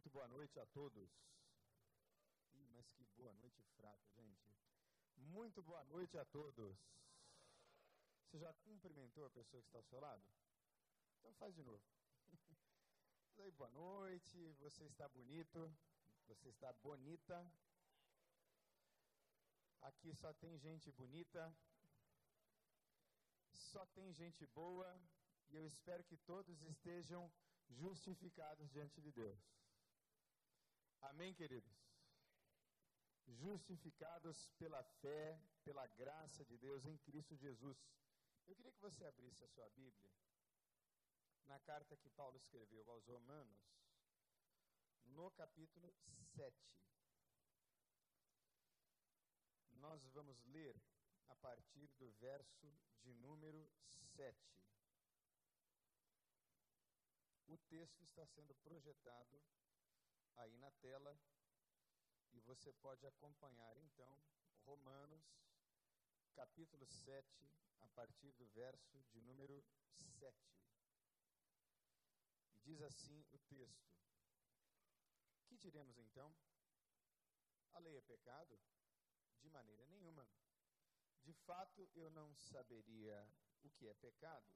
Muito boa noite a todos. Ih, mas que boa noite fraca, gente. Muito boa noite a todos. Você já cumprimentou a pessoa que está ao seu lado? Então faz de novo. boa noite. Você está bonito? Você está bonita? Aqui só tem gente bonita. Só tem gente boa. E eu espero que todos estejam justificados diante de Deus. Amém, queridos? Justificados pela fé, pela graça de Deus em Cristo Jesus. Eu queria que você abrisse a sua Bíblia na carta que Paulo escreveu aos Romanos, no capítulo 7. Nós vamos ler a partir do verso de número 7. O texto está sendo projetado aí na tela e você pode acompanhar então Romanos, capítulo 7, a partir do verso de número 7. Diz assim o texto: Que diremos então? A lei é pecado? De maneira nenhuma. De fato, eu não saberia o que é pecado,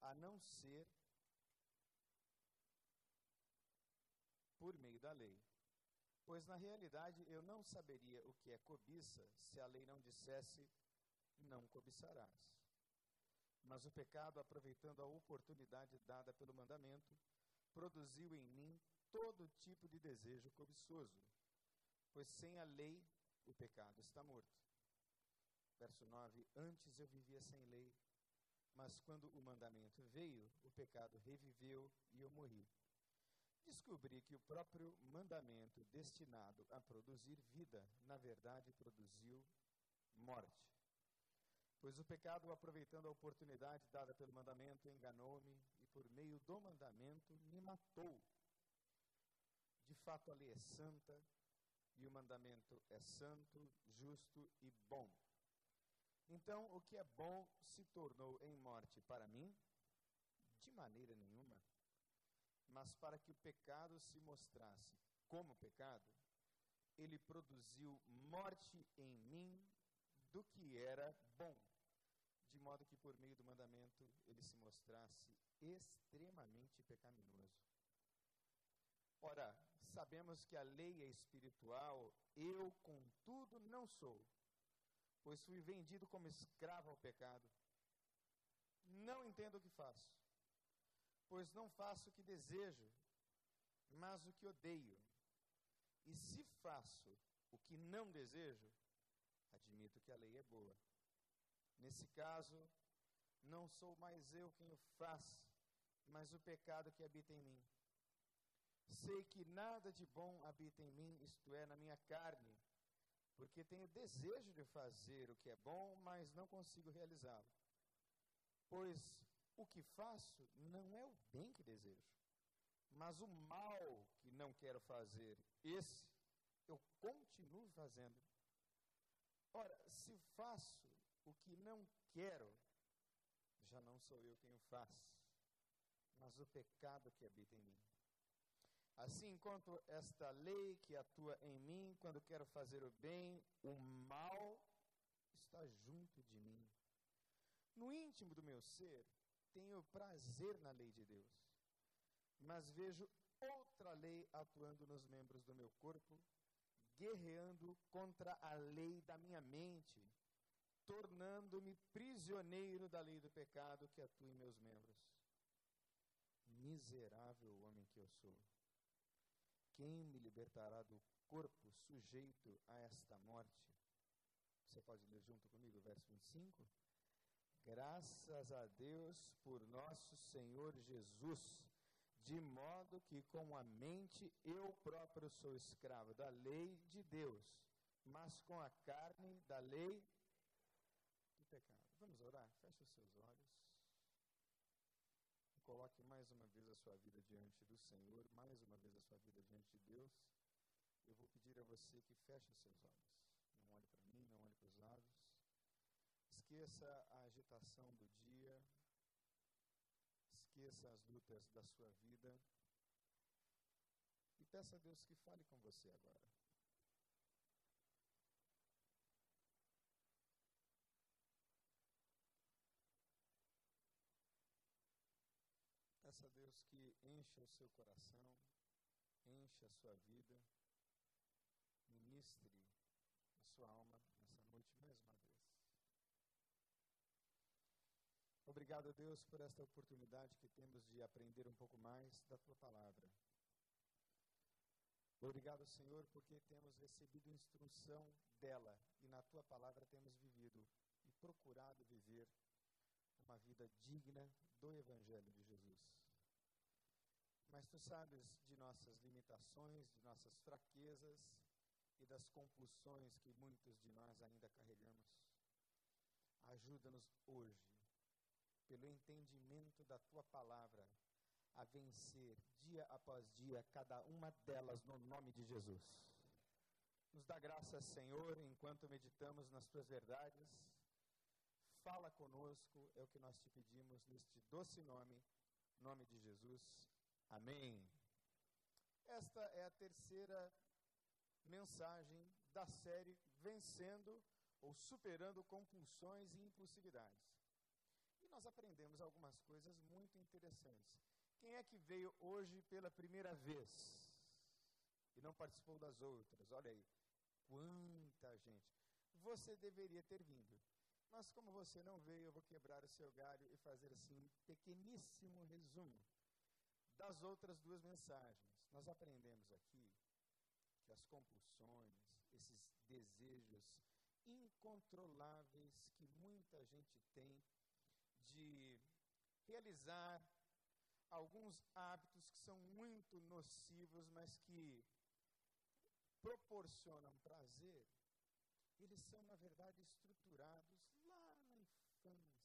a não ser por meio da lei. Pois na realidade eu não saberia o que é cobiça se a lei não dissesse não cobiçarás. Mas o pecado, aproveitando a oportunidade dada pelo mandamento, produziu em mim todo tipo de desejo cobiçoso. Pois sem a lei o pecado está morto. Verso 9: Antes eu vivia sem lei, mas quando o mandamento veio, o pecado reviveu e eu morri descobri que o próprio mandamento destinado a produzir vida, na verdade, produziu morte. Pois o pecado, aproveitando a oportunidade dada pelo mandamento, enganou-me e, por meio do mandamento, me matou. De fato, a lei é santa e o mandamento é santo, justo e bom. Então, o que é bom se tornou em morte para mim? De maneira nenhuma mas para que o pecado se mostrasse como pecado, ele produziu morte em mim do que era bom, de modo que por meio do mandamento ele se mostrasse extremamente pecaminoso. Ora, sabemos que a lei é espiritual, eu, contudo, não sou, pois fui vendido como escravo ao pecado. Não entendo o que faço pois não faço o que desejo, mas o que odeio. E se faço o que não desejo, admito que a lei é boa. Nesse caso, não sou mais eu quem o faz, mas o pecado que habita em mim. Sei que nada de bom habita em mim, isto é, na minha carne, porque tenho desejo de fazer o que é bom, mas não consigo realizá-lo. Pois o que faço não é o bem que desejo, mas o mal que não quero fazer, esse eu continuo fazendo. Ora, se faço o que não quero, já não sou eu quem o faz, mas o pecado que habita em mim. Assim, enquanto esta lei que atua em mim, quando quero fazer o bem, o mal está junto de mim. No íntimo do meu ser, tenho prazer na lei de Deus, mas vejo outra lei atuando nos membros do meu corpo, guerreando contra a lei da minha mente, tornando-me prisioneiro da lei do pecado que atua em meus membros. Miserável homem que eu sou. Quem me libertará do corpo sujeito a esta morte? Você pode ler junto comigo o verso 25? Graças a Deus por nosso Senhor Jesus, de modo que com a mente eu próprio sou escravo da lei de Deus, mas com a carne da lei do pecado. Vamos orar? Feche os seus olhos. Coloque mais uma vez a sua vida diante do Senhor, mais uma vez a sua vida diante de Deus. Eu vou pedir a você que feche os seus olhos. Não olhe para mim, não olhe para os lados esqueça a agitação do dia, esqueça as lutas da sua vida e peça a Deus que fale com você agora. Peça a Deus que encha o seu coração, encha a sua vida, ministre a sua alma nessa noite mais uma vez. Obrigado, Deus, por esta oportunidade que temos de aprender um pouco mais da tua palavra. Obrigado, Senhor, porque temos recebido instrução dela e na tua palavra temos vivido e procurado viver uma vida digna do Evangelho de Jesus. Mas tu sabes de nossas limitações, de nossas fraquezas e das compulsões que muitos de nós ainda carregamos. Ajuda-nos hoje, pelo entendimento da tua palavra, a vencer dia após dia cada uma delas no nome de Jesus. Nos dá graça, Senhor, enquanto meditamos nas tuas verdades. Fala conosco, é o que nós te pedimos neste doce nome, nome de Jesus. Amém. Esta é a terceira mensagem da série Vencendo ou Superando Compulsões e Impulsividades. Nós aprendemos algumas coisas muito interessantes. Quem é que veio hoje pela primeira vez e não participou das outras? Olha aí, quanta gente. Você deveria ter vindo. Mas como você não veio, eu vou quebrar o seu galho e fazer assim um pequeníssimo resumo das outras duas mensagens. Nós aprendemos aqui que as compulsões, esses desejos incontroláveis que muita gente tem de realizar alguns hábitos que são muito nocivos, mas que proporcionam prazer, eles são, na verdade, estruturados lá na infância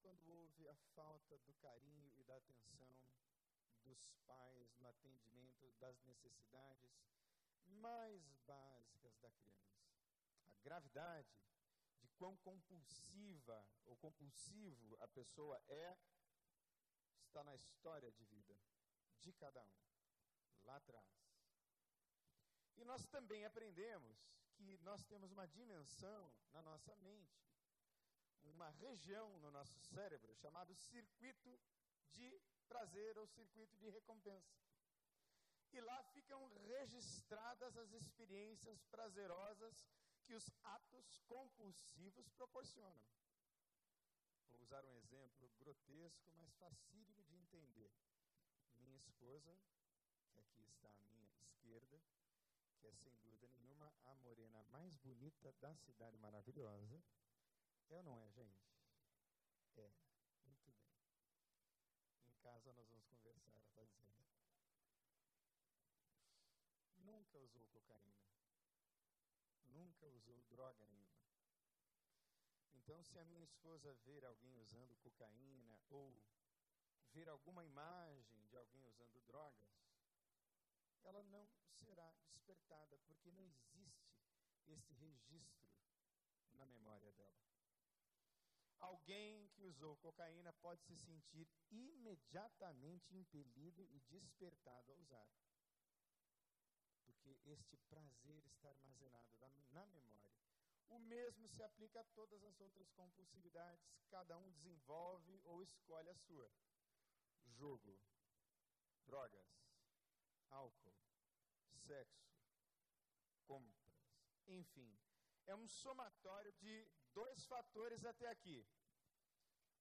quando houve a falta do carinho e da atenção dos pais no atendimento das necessidades mais básicas da criança. A gravidade de quão compulsiva ou compulsivo a pessoa é está na história de vida de cada um, lá atrás. E nós também aprendemos que nós temos uma dimensão na nossa mente uma região no nosso cérebro chamado circuito de prazer ou circuito de recompensa. E lá ficam registradas as experiências prazerosas que os atos compulsivos proporcionam. Vou usar um exemplo grotesco, mas facílimo de entender. Minha esposa, que aqui está à minha esquerda, que é sem dúvida nenhuma a morena mais bonita da cidade maravilhosa, é ou não é, gente? É. Muito bem. Em casa nós vamos conversar, ela está dizendo. Nunca usou cocaína. Nunca usou droga nenhuma. Então, se a minha esposa ver alguém usando cocaína ou ver alguma imagem de alguém usando drogas, ela não será despertada, porque não existe esse registro na memória dela. Alguém que usou cocaína pode se sentir imediatamente impelido e despertado a usar. Este prazer está armazenado na, na memória. O mesmo se aplica a todas as outras compulsividades, cada um desenvolve ou escolhe a sua. Jogo, drogas, álcool, sexo, compras, enfim, é um somatório de dois fatores até aqui.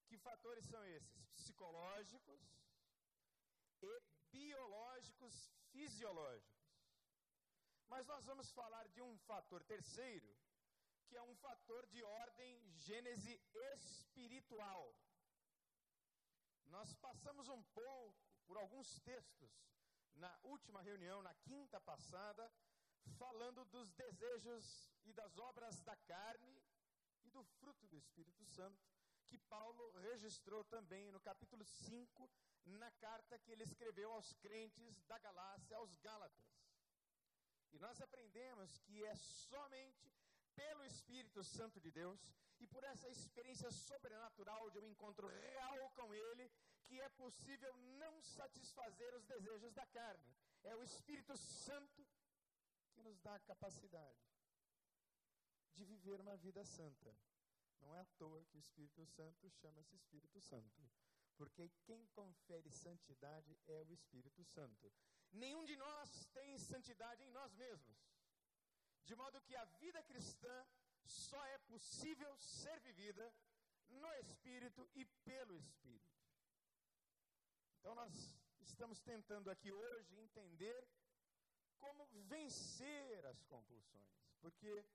Que fatores são esses? Psicológicos e biológicos fisiológicos. Mas nós vamos falar de um fator terceiro, que é um fator de ordem gênese espiritual. Nós passamos um pouco por alguns textos na última reunião, na quinta passada, falando dos desejos e das obras da carne e do fruto do Espírito Santo, que Paulo registrou também no capítulo 5, na carta que ele escreveu aos crentes da Galácia, aos Gálatas. E nós aprendemos que é somente pelo Espírito Santo de Deus e por essa experiência sobrenatural de um encontro real com Ele que é possível não satisfazer os desejos da carne. É o Espírito Santo que nos dá a capacidade de viver uma vida santa. Não é à toa que o Espírito Santo chama-se Espírito Santo. Porque quem confere santidade é o Espírito Santo. Nenhum de nós tem santidade em nós mesmos. De modo que a vida cristã só é possível ser vivida no Espírito e pelo Espírito. Então, nós estamos tentando aqui hoje entender como vencer as compulsões. Porque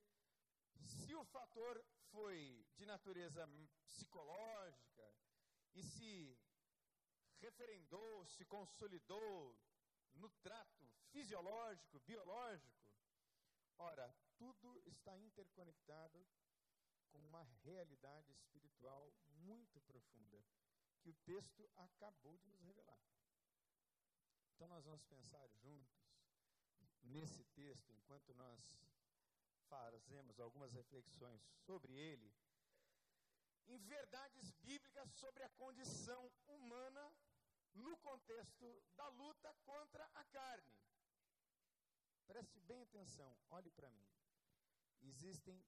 se o fator foi de natureza psicológica e se referendou, se consolidou no trato fisiológico, biológico, ora, tudo está interconectado com uma realidade espiritual muito profunda que o texto acabou de nos revelar. Então, nós vamos pensar juntos nesse texto, enquanto nós fazemos algumas reflexões sobre ele, em verdades bíblicas sobre a condição humana contexto da luta contra a carne. Preste bem atenção, olhe para mim. Existem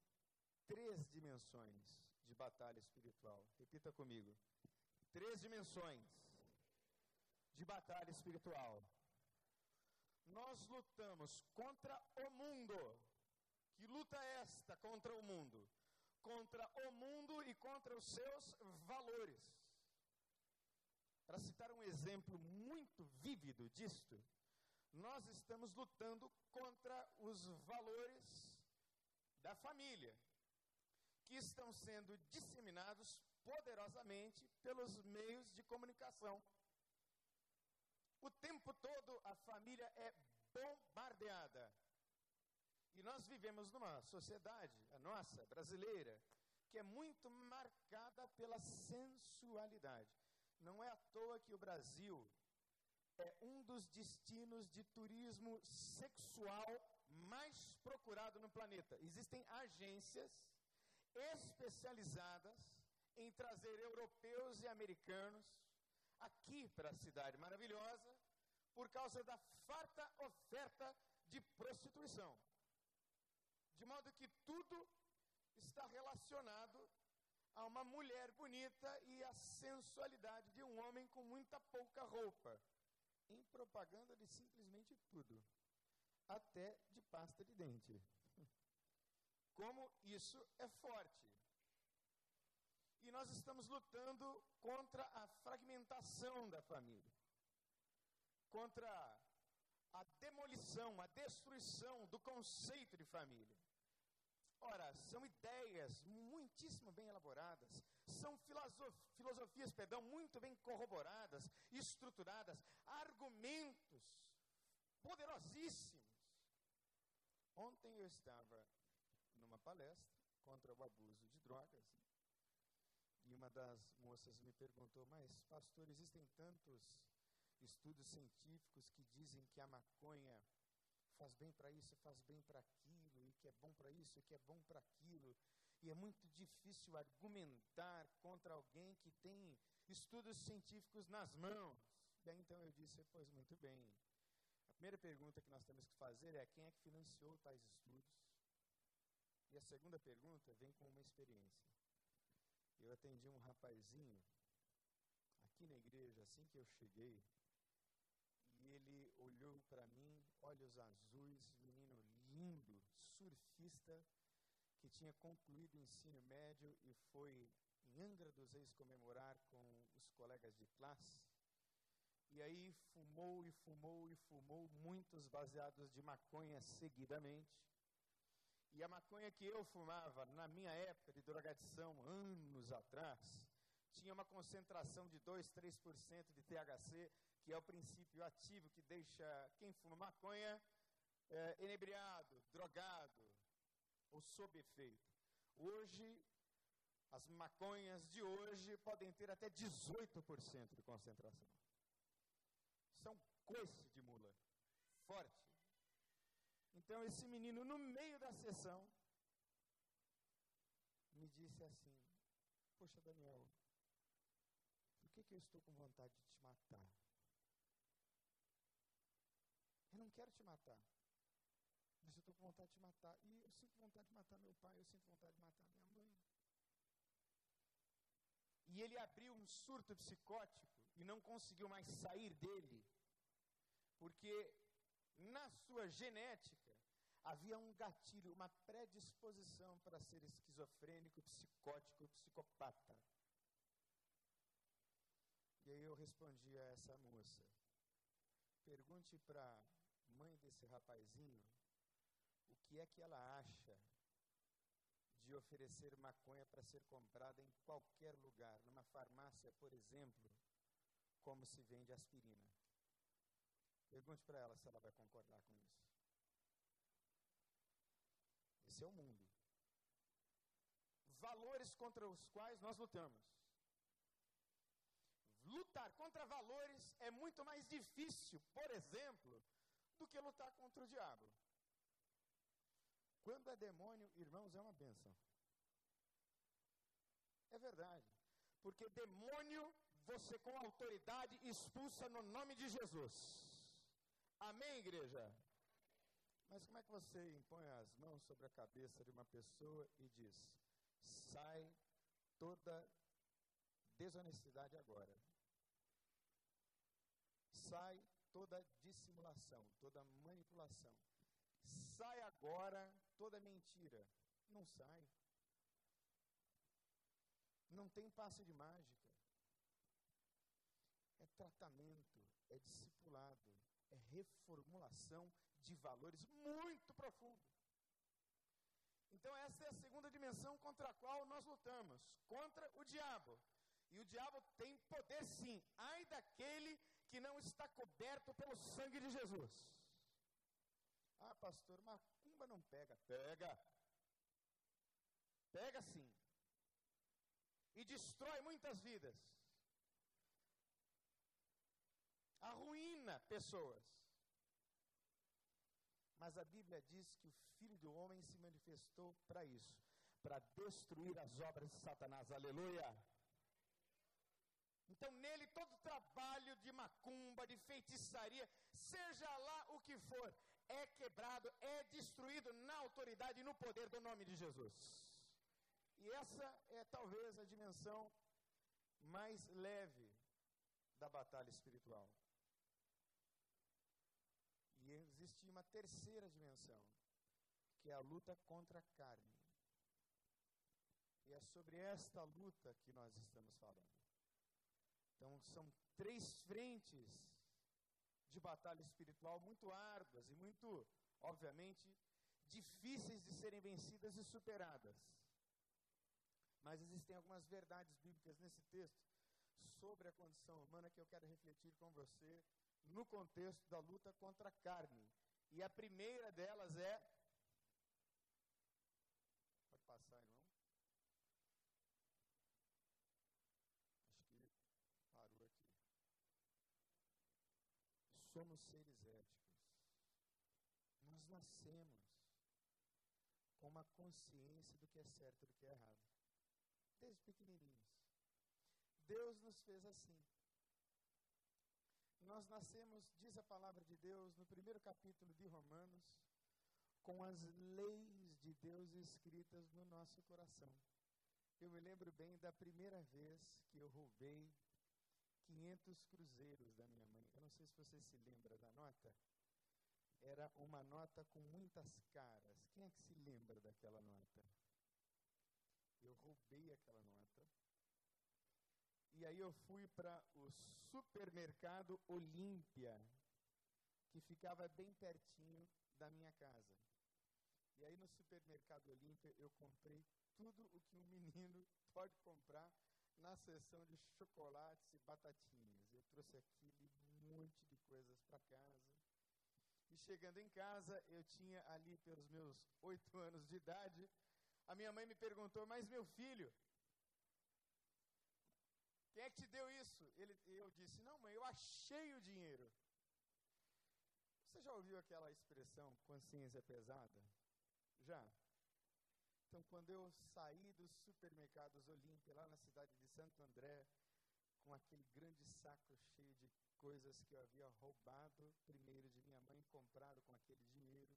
três dimensões de batalha espiritual. Repita comigo. Três dimensões de batalha espiritual. Nós lutamos contra o mundo. Que luta é esta contra o mundo? Contra o mundo e contra os seus valores. Para citar um exemplo muito vívido disto, nós estamos lutando contra os valores da família, que estão sendo disseminados poderosamente pelos meios de comunicação. O tempo todo a família é bombardeada. E nós vivemos numa sociedade, a nossa, brasileira, que é muito marcada pela sensualidade. Não é à toa que o Brasil é um dos destinos de turismo sexual mais procurado no planeta. Existem agências especializadas em trazer europeus e americanos aqui para a cidade maravilhosa por causa da farta oferta de prostituição. De modo que tudo está relacionado a uma mulher bonita e a sensualidade de um homem com muita pouca roupa. Em propaganda de simplesmente tudo até de pasta de dente. Como isso é forte. E nós estamos lutando contra a fragmentação da família, contra a demolição, a destruição do conceito de família. Ora, são ideias muitíssimo bem elaboradas, são filosofias, perdão, muito bem corroboradas, estruturadas, argumentos poderosíssimos. Ontem eu estava numa palestra contra o abuso de drogas e uma das moças me perguntou: Mas, pastor, existem tantos estudos científicos que dizem que a maconha faz bem para isso, faz bem para aquilo, que é bom para isso, que é bom para aquilo. E é muito difícil argumentar contra alguém que tem estudos científicos nas mãos. Aí então eu disse: Pois muito bem, primeira pergunta que nós temos que fazer é quem é que financiou tais estudos? E a segunda pergunta vem com uma experiência. Eu atendi um rapazinho aqui na igreja assim que eu cheguei, e ele olhou para mim, olhos azuis, menino lindo, surfista, que tinha concluído o ensino médio e foi em Angra dos Reis comemorar com os colegas de classe. E aí fumou e fumou e fumou muitos baseados de maconha seguidamente. E a maconha que eu fumava na minha época de drogadição, anos atrás, tinha uma concentração de 2, 3% de THC, que é o princípio ativo que deixa quem fuma maconha é, enebriado, drogado ou sob efeito. Hoje, as maconhas de hoje podem ter até 18% de concentração são coice de mula, forte. Então esse menino, no meio da sessão, me disse assim: Poxa, Daniel, por que, que eu estou com vontade de te matar. Eu não quero te matar. Mas eu estou com vontade de matar. E eu sinto vontade de matar meu pai, eu sinto vontade de matar minha mãe. E ele abriu um surto psicótico e não conseguiu mais sair dele, porque na sua genética havia um gatilho, uma predisposição para ser esquizofrênico, psicótico, psicopata. E aí eu respondi a essa moça: pergunte para mãe desse rapazinho que é que ela acha de oferecer maconha para ser comprada em qualquer lugar, numa farmácia, por exemplo, como se vende aspirina. Pergunte para ela se ela vai concordar com isso. Esse é o mundo. Valores contra os quais nós lutamos. Lutar contra valores é muito mais difícil, por exemplo, do que lutar contra o diabo. Quando é demônio, irmãos, é uma bênção. É verdade. Porque demônio, você com autoridade expulsa no nome de Jesus. Amém, igreja? Mas como é que você impõe as mãos sobre a cabeça de uma pessoa e diz: sai toda desonestidade agora? Sai toda dissimulação, toda manipulação. Sai agora toda mentira. Não sai. Não tem passe de mágica. É tratamento, é discipulado, é reformulação de valores muito profundo. Então, essa é a segunda dimensão contra a qual nós lutamos contra o diabo. E o diabo tem poder sim, ai daquele que não está coberto pelo sangue de Jesus. Ah, pastor, macumba não pega. Pega. Pega sim. E destrói muitas vidas. Arruína pessoas. Mas a Bíblia diz que o Filho do Homem se manifestou para isso para destruir as obras de Satanás. Aleluia. Então, nele, todo trabalho de macumba, de feitiçaria, seja lá o que for, é quebrado, é destruído na autoridade e no poder do nome de Jesus. E essa é talvez a dimensão mais leve da batalha espiritual. E existe uma terceira dimensão, que é a luta contra a carne. E é sobre esta luta que nós estamos falando. Então, são três frentes de batalha espiritual muito árduas e muito, obviamente, difíceis de serem vencidas e superadas. Mas existem algumas verdades bíblicas nesse texto sobre a condição humana que eu quero refletir com você no contexto da luta contra a carne. E a primeira delas é somos seres éticos. Nós nascemos com uma consciência do que é certo e do que é errado. Desde pequenininhos. Deus nos fez assim. Nós nascemos, diz a palavra de Deus, no primeiro capítulo de Romanos, com as leis de Deus escritas no nosso coração. Eu me lembro bem da primeira vez que eu roubei 500 cruzeiros da minha mãe. Eu não sei se você se lembra da nota. Era uma nota com muitas caras. Quem é que se lembra daquela nota? Eu roubei aquela nota. E aí eu fui para o supermercado Olímpia, que ficava bem pertinho da minha casa. E aí no supermercado Olímpia eu comprei tudo o que um menino pode comprar na seção de chocolates e batatinhas. Eu trouxe aquele monte de coisas para casa. E chegando em casa, eu tinha ali pelos meus oito anos de idade, a minha mãe me perguntou, mas meu filho, quem é que te deu isso? Ele, eu disse, não mãe, eu achei o dinheiro. Você já ouviu aquela expressão consciência pesada? Já? Então, quando eu saí dos supermercados Olímpia, lá na cidade de Santo André, com aquele grande saco cheio de coisas que eu havia roubado primeiro de minha mãe, comprado com aquele dinheiro.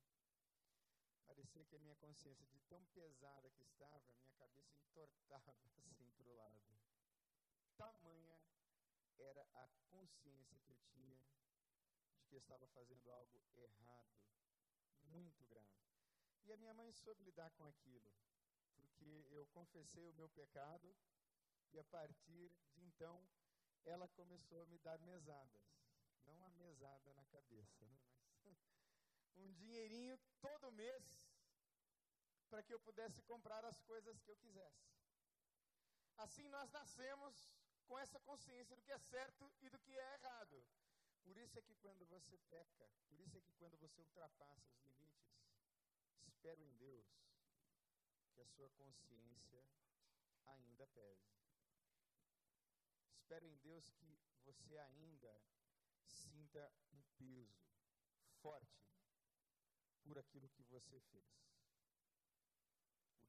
Parecia que a minha consciência, de tão pesada que estava, a minha cabeça entortava assim para o lado. Tamanha era a consciência que eu tinha de que eu estava fazendo algo errado, muito grave. E a minha mãe soube lidar com aquilo, porque eu confessei o meu pecado e a partir de então ela começou a me dar mesadas. Não a mesada na cabeça, né? mas um dinheirinho todo mês para que eu pudesse comprar as coisas que eu quisesse. Assim nós nascemos com essa consciência do que é certo e do que é errado. Por isso é que quando você peca, por isso é que quando você ultrapassa os limites, espero em Deus que a sua consciência ainda pese. Espero em Deus que você ainda sinta um peso forte por aquilo que você fez.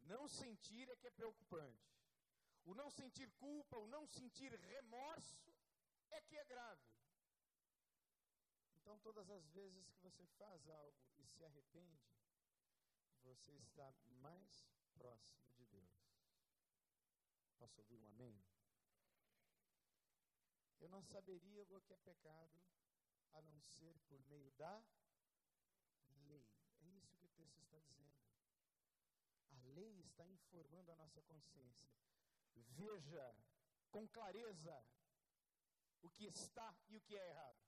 O não sentir é que é preocupante. O não sentir culpa, o não sentir remorso é que é grave. Então, todas as vezes que você faz algo e se arrepende, você está mais próximo de Deus. Posso ouvir um amém? Eu não saberia o que é pecado a não ser por meio da lei. É isso que o texto está dizendo. A lei está informando a nossa consciência. Veja com clareza o que está e o que é errado.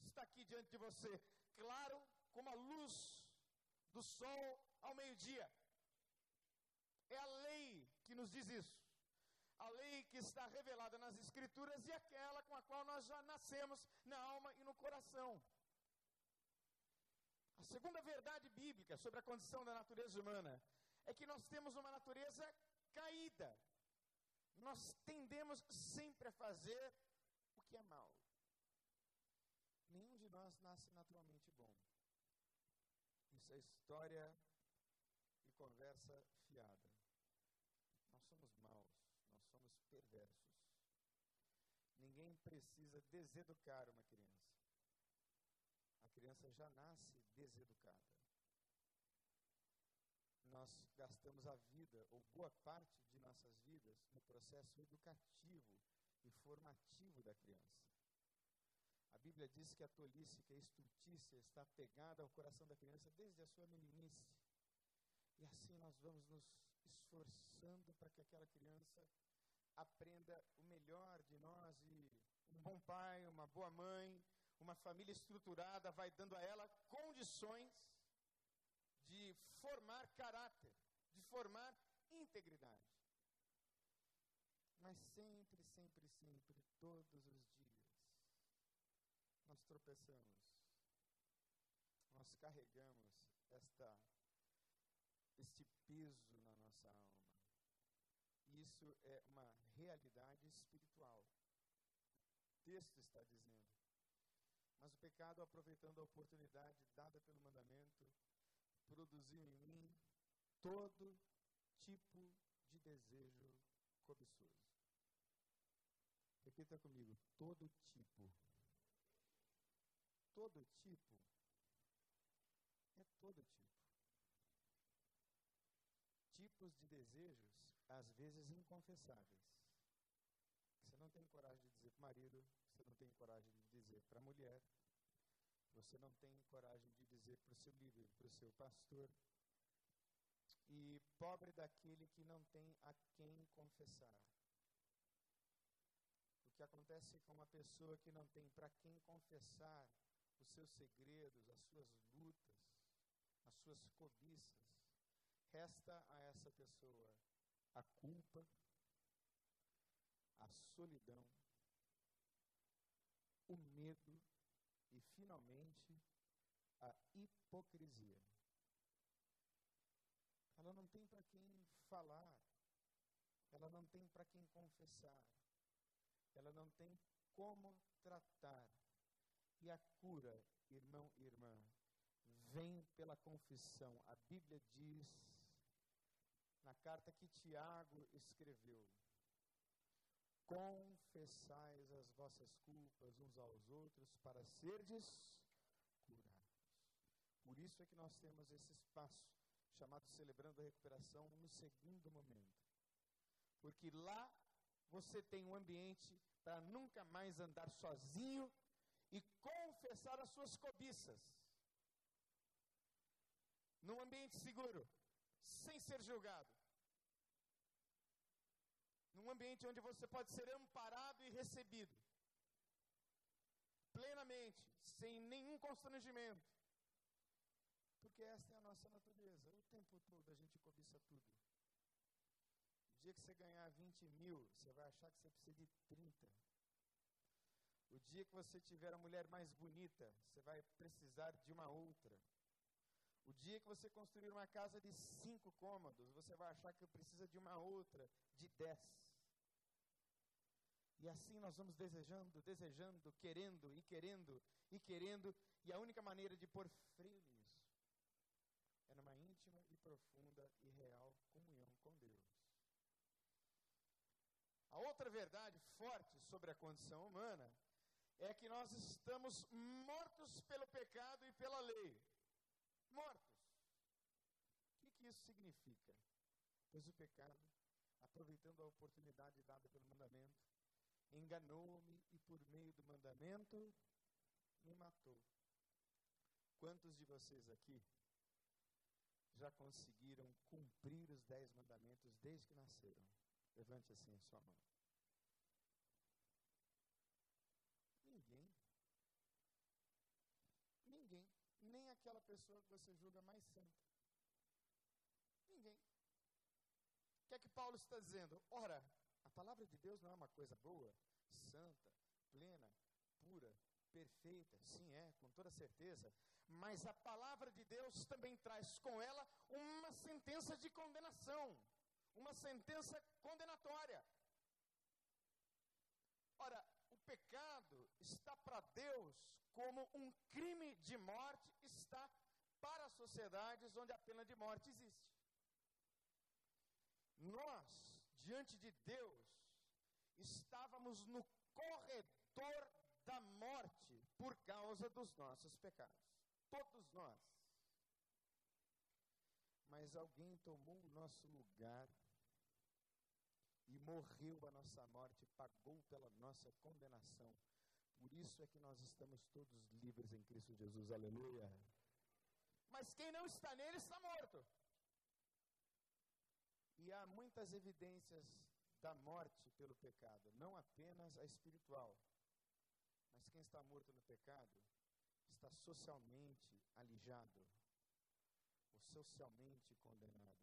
Está aqui diante de você, claro como a luz do sol ao meio-dia. É a lei que nos diz isso a lei que está revelada nas Escrituras e aquela com a qual nós já nascemos na alma e no coração. A segunda verdade bíblica sobre a condição da natureza humana é que nós temos uma natureza caída. Nós tendemos sempre a fazer o que é mal. Nenhum de nós nasce naturalmente bom. É história e conversa fiada. perversos. Ninguém precisa deseducar uma criança. A criança já nasce deseducada. Nós gastamos a vida, ou boa parte de nossas vidas, no processo educativo e formativo da criança. A Bíblia diz que a tolice, que a estultícia está pegada ao coração da criança desde a sua meninice. E assim nós vamos nos esforçando para que aquela criança aprenda o melhor de nós e um bom pai, uma boa mãe, uma família estruturada vai dando a ela condições de formar caráter, de formar integridade. Mas sempre, sempre, sempre, todos os nós tropeçamos, nós carregamos esta, este peso na nossa alma. Isso é uma realidade espiritual. O texto está dizendo. Mas o pecado, aproveitando a oportunidade dada pelo mandamento, produziu em mim todo tipo de desejo cobiçoso. Repita comigo: todo tipo. Todo tipo. É todo tipo. Tipos de desejos às vezes inconfessáveis. Você não tem coragem de dizer para o marido, você não tem coragem de dizer para a mulher, você não tem coragem de dizer para o seu líder, para o seu pastor. E pobre daquele que não tem a quem confessar. O que acontece com uma pessoa que não tem para quem confessar os seus segredos, as suas lutas, as suas cobiças, resta a essa pessoa a culpa, a solidão, o medo e, finalmente, a hipocrisia. Ela não tem para quem falar, ela não tem para quem confessar, ela não tem como tratar. E a cura, irmão e irmã, vem pela confissão. A Bíblia diz na carta que Tiago escreveu. confessais as vossas culpas uns aos outros para serdes curados. Por isso é que nós temos esse espaço chamado Celebrando a Recuperação no segundo momento. Porque lá você tem um ambiente para nunca mais andar sozinho e confessar as suas cobiças. Num ambiente seguro, sem ser julgado. Num ambiente onde você pode ser amparado e recebido. Plenamente, sem nenhum constrangimento. Porque esta é a nossa natureza. O tempo todo a gente cobiça tudo. O dia que você ganhar 20 mil, você vai achar que você precisa de 30. O dia que você tiver a mulher mais bonita, você vai precisar de uma outra. O dia que você construir uma casa de cinco cômodos, você vai achar que precisa de uma outra de dez. E assim nós vamos desejando, desejando, querendo e querendo e querendo, e a única maneira de pôr freio nisso é numa íntima e profunda e real comunhão com Deus. A outra verdade forte sobre a condição humana é que nós estamos mortos pelo pecado e pela lei. Mortos. O que, que isso significa? Pois o pecado, aproveitando a oportunidade dada pelo mandamento, enganou-me e por meio do mandamento me matou. Quantos de vocês aqui já conseguiram cumprir os dez mandamentos desde que nasceram? Levante assim a sua mão. Aquela pessoa que você julga mais santa? Ninguém. O que é que Paulo está dizendo? Ora, a palavra de Deus não é uma coisa boa, santa, plena, pura, perfeita? Sim, é, com toda certeza. Mas a palavra de Deus também traz com ela uma sentença de condenação, uma sentença condenatória. Ora, o pecado está para Deus como um crime de morte está para sociedades onde a pena de morte existe. Nós, diante de Deus, estávamos no corredor da morte por causa dos nossos pecados. Todos nós. Mas alguém tomou o nosso lugar e morreu a nossa morte, pagou pela nossa condenação por isso é que nós estamos todos livres em Cristo Jesus. Aleluia. Mas quem não está nele está morto. E há muitas evidências da morte pelo pecado, não apenas a espiritual. Mas quem está morto no pecado está socialmente alijado, ou socialmente condenado.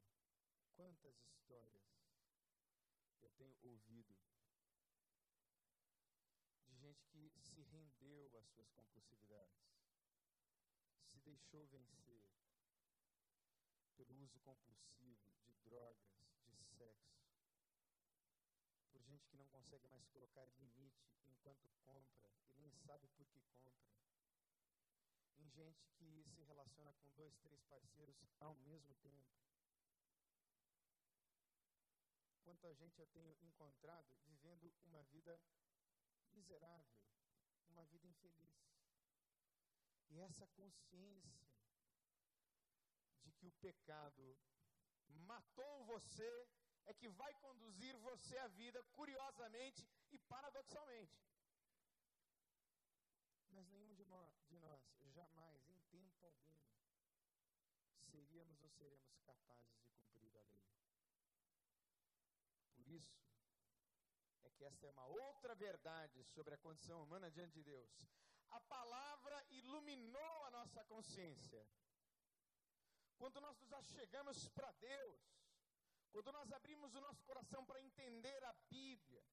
Quantas histórias eu tenho ouvido gente que se rendeu às suas compulsividades, se deixou vencer pelo uso compulsivo de drogas, de sexo, por gente que não consegue mais colocar limite enquanto compra e nem sabe por que compra, em gente que se relaciona com dois, três parceiros ao mesmo tempo. Quanta gente eu tenho encontrado vivendo uma vida miserável, uma vida infeliz. E essa consciência de que o pecado matou você é que vai conduzir você à vida, curiosamente e paradoxalmente. Mas nenhum de nós, de nós jamais, em tempo algum, seríamos ou seremos capazes de cumprir a lei. Por isso, que esta é uma outra verdade sobre a condição humana diante de Deus. A palavra iluminou a nossa consciência. Quando nós nos achegamos para Deus, quando nós abrimos o nosso coração para entender a Bíblia,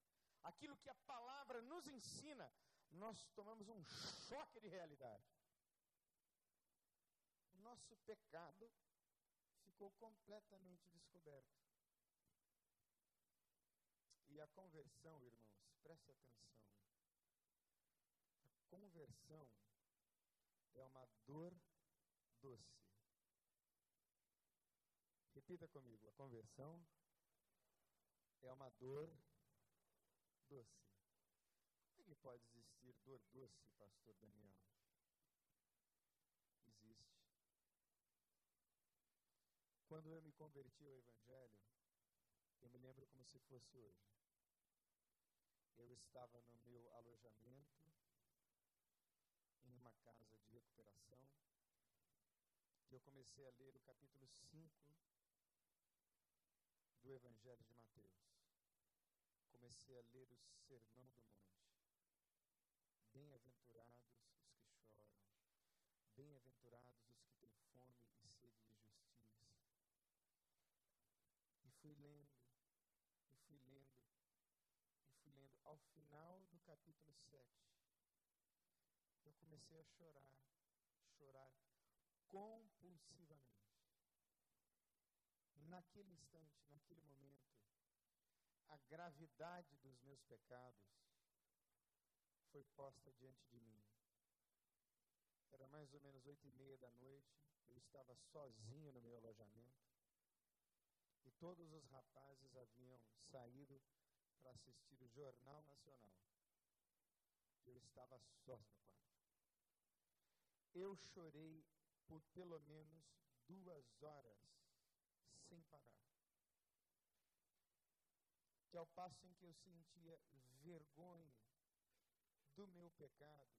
aquilo que a palavra nos ensina, nós tomamos um choque de realidade. O nosso pecado ficou completamente descoberto. E a conversão, irmãos, preste atenção. A conversão é uma dor doce. Repita comigo: a conversão é uma dor doce. Como é que pode existir dor doce, pastor Daniel? Existe. Quando eu me converti ao Evangelho, eu me lembro como se fosse hoje. Eu estava no meu alojamento, em uma casa de recuperação, que eu comecei a ler o capítulo 5 do Evangelho de Mateus. Comecei a ler o Sermão do Monte. Bem-aventurados os que choram, bem-aventurados os que têm fome e sede de justiça. E fui lendo, e fui lendo, e fui lendo. Ao final do capítulo 7, eu comecei a chorar, chorar compulsivamente. Naquele instante, naquele momento, a gravidade dos meus pecados foi posta diante de mim. Era mais ou menos oito e meia da noite, eu estava sozinho no meu alojamento e todos os rapazes haviam saído para assistir o Jornal Nacional. Eu estava só no quarto. Eu chorei por pelo menos duas horas sem parar. Que ao passo em que eu sentia vergonha do meu pecado,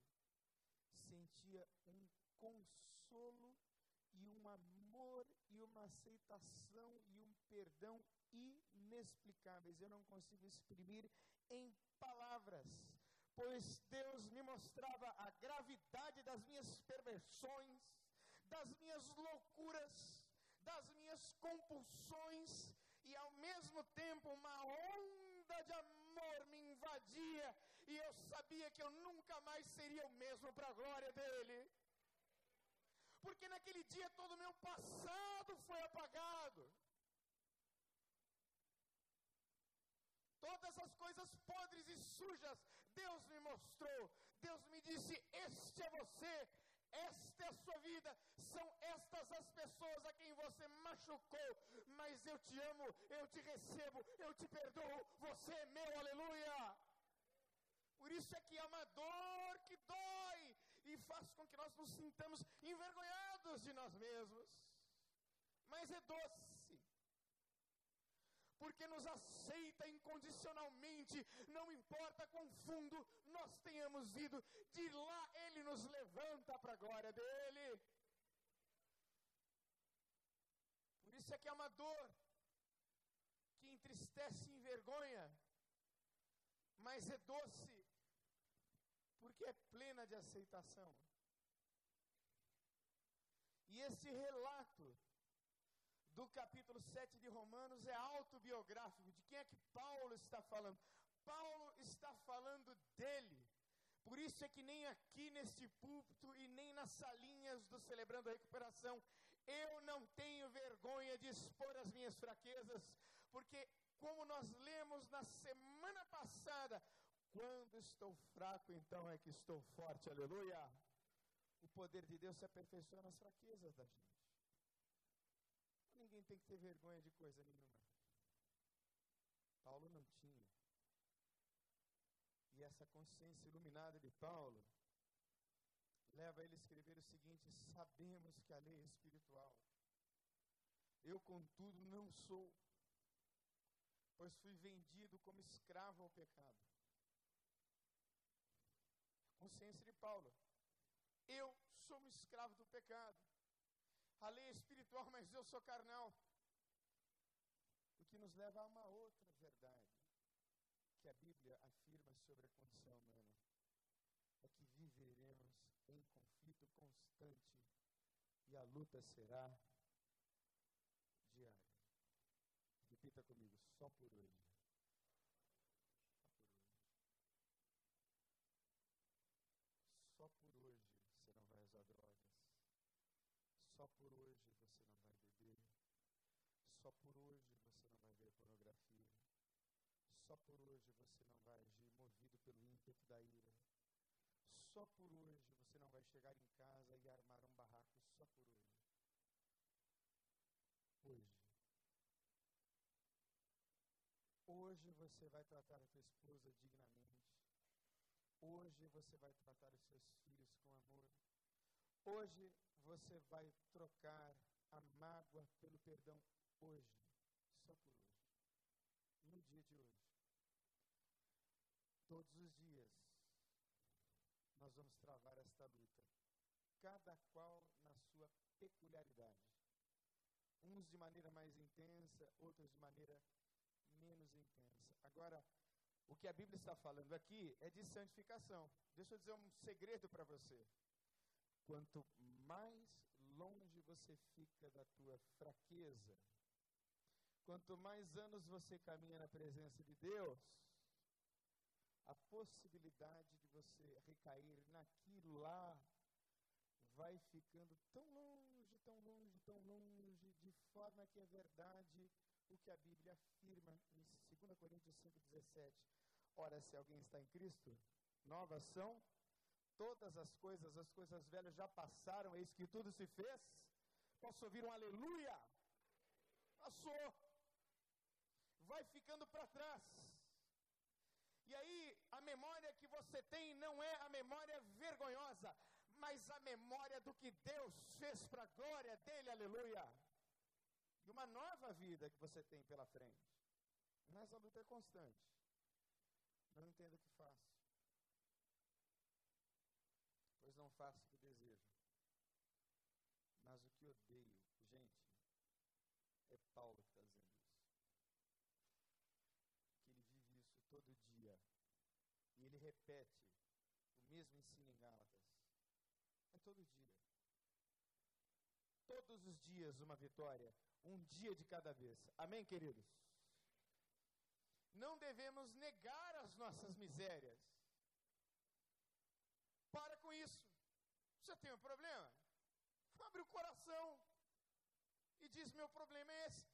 sentia um consolo e um amor e uma aceitação e um perdão inexplicáveis. Eu não consigo exprimir em palavras, pois Deus me mostrava a gravidade das minhas perversões, das minhas loucuras, das minhas compulsões, e ao mesmo tempo uma onda de amor me invadia, e eu sabia que eu nunca mais seria o mesmo para a glória dele. Porque naquele dia todo o meu passado foi apagado. Todas as coisas podres e sujas, Deus me mostrou. Deus me disse: Este é você, esta é a sua vida, são estas as pessoas a quem você machucou, mas eu te amo, eu te recebo, eu te perdoo, você é meu, aleluia. Por isso é que é uma dor que dói e faz com que nós nos sintamos envergonhados de nós mesmos, mas é doce porque nos aceita incondicionalmente, não importa quão fundo nós tenhamos ido, de lá Ele nos levanta para a glória dEle. Por isso é que é uma dor que entristece e envergonha, mas é doce, porque é plena de aceitação. E esse relato do capítulo 7 de Romanos é autobiográfico. De quem é que Paulo está falando? Paulo está falando dele. Por isso é que nem aqui neste púlpito e nem nas salinhas do Celebrando a Recuperação, eu não tenho vergonha de expor as minhas fraquezas, porque, como nós lemos na semana passada, quando estou fraco, então é que estou forte, aleluia. O poder de Deus se aperfeiçoa nas fraquezas da gente tem que ter vergonha de coisa nenhuma. Paulo não tinha. E essa consciência iluminada de Paulo leva ele a escrever o seguinte: Sabemos que a lei é espiritual. Eu, contudo, não sou, pois fui vendido como escravo ao pecado. Consciência de Paulo. Eu sou um escravo do pecado. A lei é espiritual, mas eu sou carnal. O que nos leva a uma outra verdade que a Bíblia afirma sobre a condição humana: é que viveremos em conflito constante e a luta será diária. Repita comigo, só por hoje. Só por hoje você não vai usar drogas. Só por hoje só por hoje você não vai ver pornografia. Só por hoje você não vai agir movido pelo ímpeto da ira. Só por hoje você não vai chegar em casa e armar um barraco. Só por hoje. Hoje. Hoje você vai tratar a tua esposa dignamente. Hoje você vai tratar os seus filhos com amor. Hoje você vai trocar a mágoa pelo perdão. Hoje, só por hoje. No dia de hoje. Todos os dias nós vamos travar esta luta. Cada qual na sua peculiaridade. Uns de maneira mais intensa, outros de maneira menos intensa. Agora, o que a Bíblia está falando aqui é de santificação. Deixa eu dizer um segredo para você. Quanto mais longe você fica da tua fraqueza, quanto mais anos você caminha na presença de Deus, a possibilidade de você recair naquilo lá vai ficando tão longe, tão longe, tão longe, de forma que é verdade o que a Bíblia afirma em 2 Coríntios 5,17. Ora, se alguém está em Cristo, novas são todas as coisas, as coisas velhas já passaram, eis que tudo se fez. Posso ouvir um aleluia? Passou. Vai ficando para trás. E aí, a memória que você tem não é a memória vergonhosa, mas a memória do que Deus fez para a glória dele, aleluia. E uma nova vida que você tem pela frente. Mas a luta é constante. Não entendo o que faço. Faço o que desejo. Mas o que odeio, gente, é Paulo que está dizendo isso. Que ele vive isso todo dia. E ele repete o mesmo ensino em Gálatas. É todo dia. Todos os dias uma vitória, um dia de cada vez. Amém, queridos? Não devemos negar as nossas misérias. Para com isso. Você tem um problema? Abre o coração e diz: Meu problema é esse.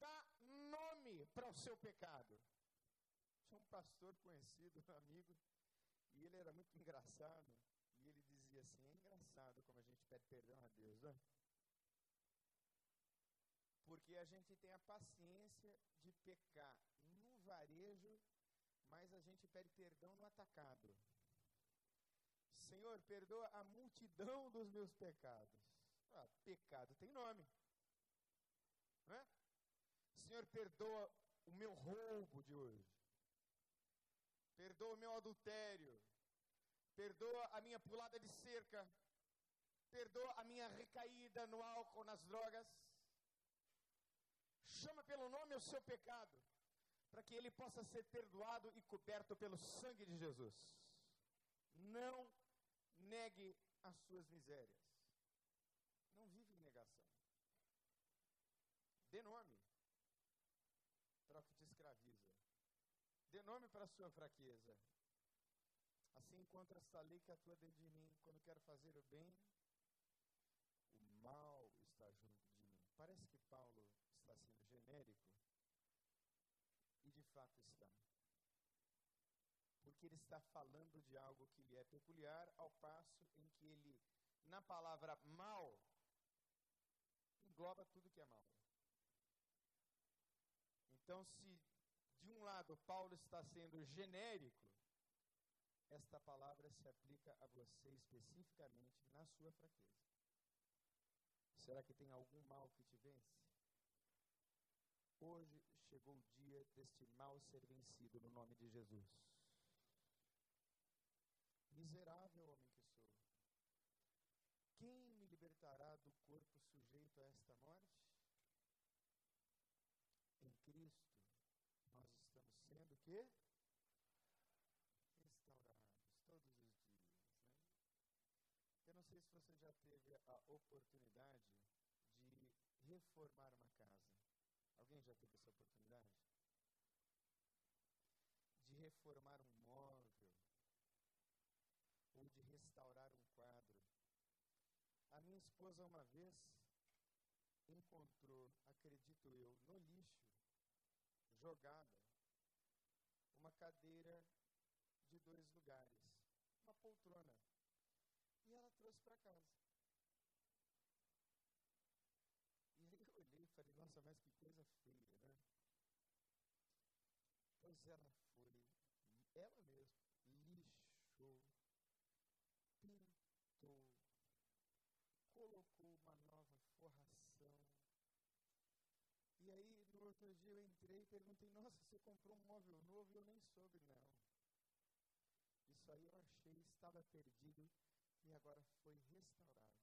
Dá nome para o seu pecado. Tinha um pastor conhecido, um amigo, e ele era muito engraçado. E ele dizia assim: É engraçado como a gente pede perdão a Deus, né? Porque a gente tem a paciência de pecar no varejo, mas a gente pede perdão no atacado. Senhor, perdoa a multidão dos meus pecados. Ah, pecado tem nome. Não é? Senhor, perdoa o meu roubo de hoje. Perdoa o meu adultério. Perdoa a minha pulada de cerca. Perdoa a minha recaída no álcool, nas drogas. Chama pelo nome o seu pecado, para que ele possa ser perdoado e coberto pelo sangue de Jesus. Não negue as suas misérias. Não vive em negação. Dê nome para o que te escraviza. Dê nome para a sua fraqueza. Assim encontra lei que atua dentro de mim. Quando quero fazer o bem, o mal está junto de mim. Parece que Paulo está sendo genérico. E de fato está. Porque ele está falando de algo que lhe é peculiar, ao passo em que ele, na palavra mal, engloba tudo que é mal. Então, se de um lado Paulo está sendo genérico, esta palavra se aplica a você especificamente na sua fraqueza. Será que tem algum mal que te vence? Hoje chegou o dia deste mal ser vencido no nome de Jesus. Miserável homem que sou. Quem me libertará do corpo sujeito a esta morte? Em Cristo nós estamos sendo o quê? Restaurados todos os dias. Né? Eu não sei se você já teve a oportunidade de reformar uma casa. Alguém já teve essa oportunidade? De reformar um móvel ou de restaurar um quadro. A minha esposa uma vez encontrou, acredito eu, no lixo, jogada, uma cadeira de dois lugares, uma poltrona. E ela trouxe para casa. E aí eu olhei e falei, nossa, mas que coisa feia, né? Mas ela foi, ela mesma, lixou, pintou, colocou uma nova forração. E aí, no outro dia eu entrei e perguntei, nossa, você comprou um móvel novo? E eu nem soube, não. Isso aí eu achei, estava perdido e agora foi restaurado.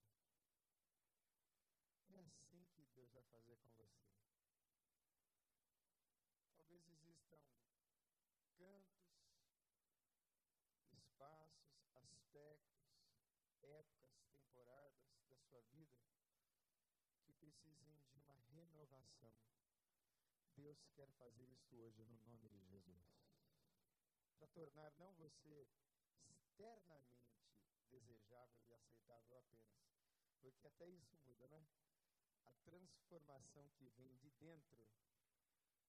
É assim que Deus vai fazer com você. Talvez existam cantos, espaços, aspectos, épocas, temporadas da sua vida que precisem de uma renovação. Deus quer fazer isso hoje no nome de Jesus. Para tornar não você externamente desejável e aceitável apenas. Porque até isso muda, né? A transformação que vem de dentro.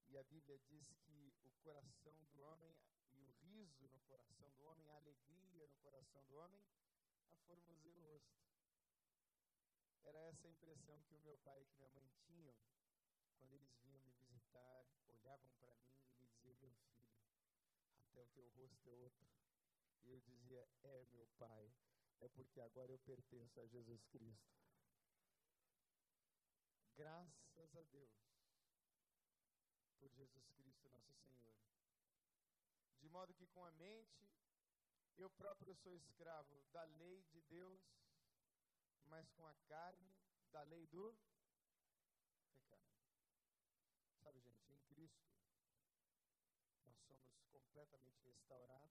E a Bíblia diz que o coração do homem e o riso no coração do homem, a alegria no coração do homem, a formoseia o rosto. Era essa a impressão que o meu pai e que minha mãe tinham quando eles vinham olhavam para mim e me diziam: Meu filho, até o teu rosto é outro. E eu dizia: É, meu pai, é porque agora eu pertenço a Jesus Cristo. Graças a Deus por Jesus Cristo, nosso Senhor. De modo que com a mente, eu próprio sou escravo da lei de Deus, mas com a carne, da lei do pecado. Sabe, gente, em Cristo, nós somos completamente restaurados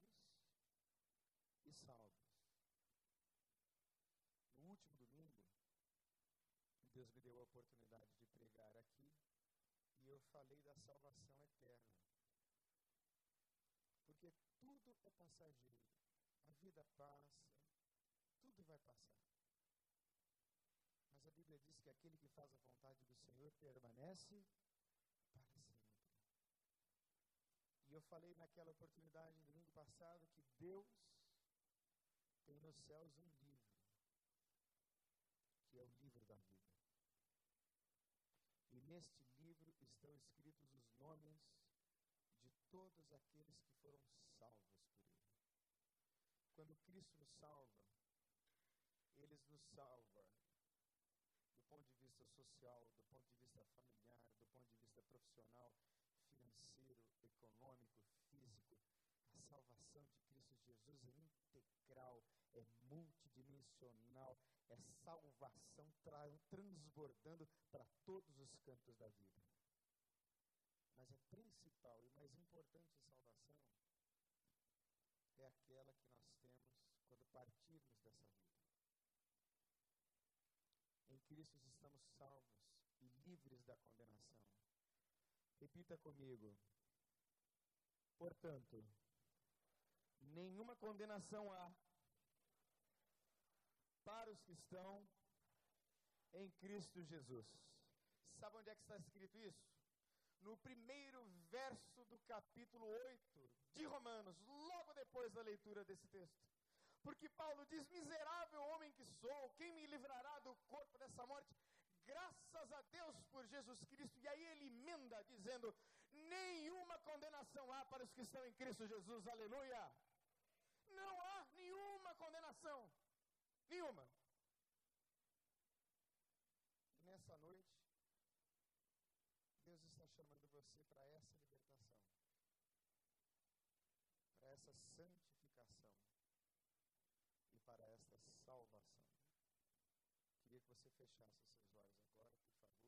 e salvos. Deus me deu a oportunidade de pregar aqui e eu falei da salvação eterna. Porque tudo é passageiro. A vida passa, tudo vai passar. Mas a Bíblia diz que aquele que faz a vontade do Senhor permanece para sempre. E eu falei naquela oportunidade, domingo passado, que Deus tem nos céus um livro, que é o livro da vida. E neste livro estão escritos os nomes de todos aqueles que foram salvos por Ele. Quando Cristo nos salva, Ele nos salva do ponto de vista social, do ponto de vista familiar, do ponto de vista profissional, financeiro, econômico, físico. A salvação de Cristo Jesus é integral, é multidimensional, é salvação transbordando para todos os cantos da vida. Mas a principal e mais importante salvação é aquela que nós temos quando partirmos dessa vida. Em Cristo estamos salvos e livres da condenação. Repita comigo. Portanto, nenhuma condenação há para os que estão em Cristo Jesus. Sabe onde é que está escrito isso? No primeiro verso do capítulo 8 de Romanos, logo depois da leitura desse texto. Porque Paulo diz: Miserável homem que sou, quem me livrará do corpo dessa morte? Graças a Deus por Jesus Cristo. E aí ele emenda dizendo: Nenhuma condenação há para os que estão em Cristo Jesus. Aleluia. Não há nenhuma condenação. Nenhuma. E nessa noite, Deus está chamando você para essa libertação, para essa santificação e para esta salvação. Queria que você fechasse os seus olhos agora, por favor.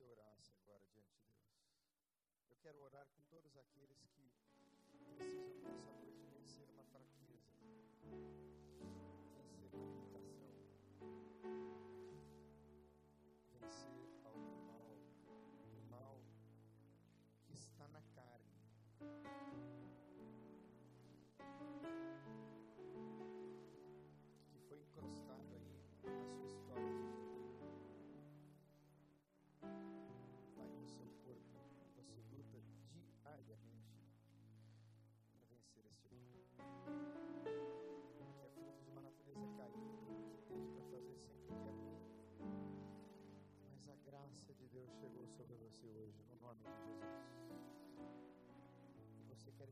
Você orasse agora diante de Deus. Eu quero orar com todos aqueles que precisam nessa você hoje, no nome de Jesus. E você quer